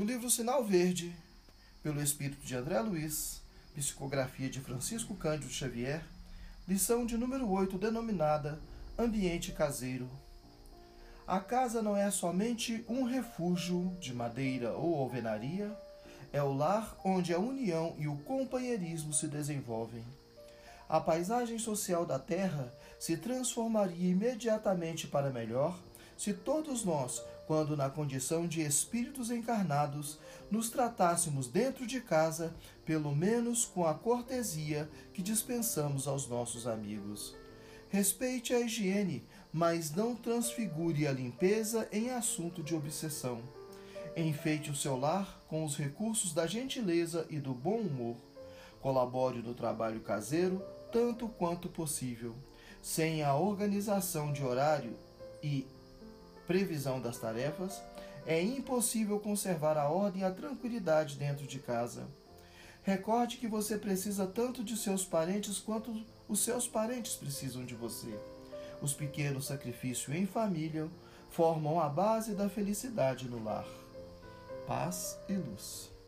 Do livro Sinal Verde, pelo espírito de André Luiz, psicografia de Francisco Cândido Xavier, lição de número 8, denominada Ambiente Caseiro. A casa não é somente um refúgio de madeira ou alvenaria, é o lar onde a união e o companheirismo se desenvolvem. A paisagem social da Terra se transformaria imediatamente para melhor se todos nós, quando na condição de espíritos encarnados, nos tratássemos dentro de casa, pelo menos com a cortesia que dispensamos aos nossos amigos. Respeite a higiene, mas não transfigure a limpeza em assunto de obsessão. Enfeite o seu lar com os recursos da gentileza e do bom humor. Colabore no trabalho caseiro tanto quanto possível. Sem a organização de horário e previsão das tarefas, é impossível conservar a ordem e a tranquilidade dentro de casa. Recorde que você precisa tanto de seus parentes quanto os seus parentes precisam de você. Os pequenos sacrifícios em família formam a base da felicidade no lar. Paz e luz.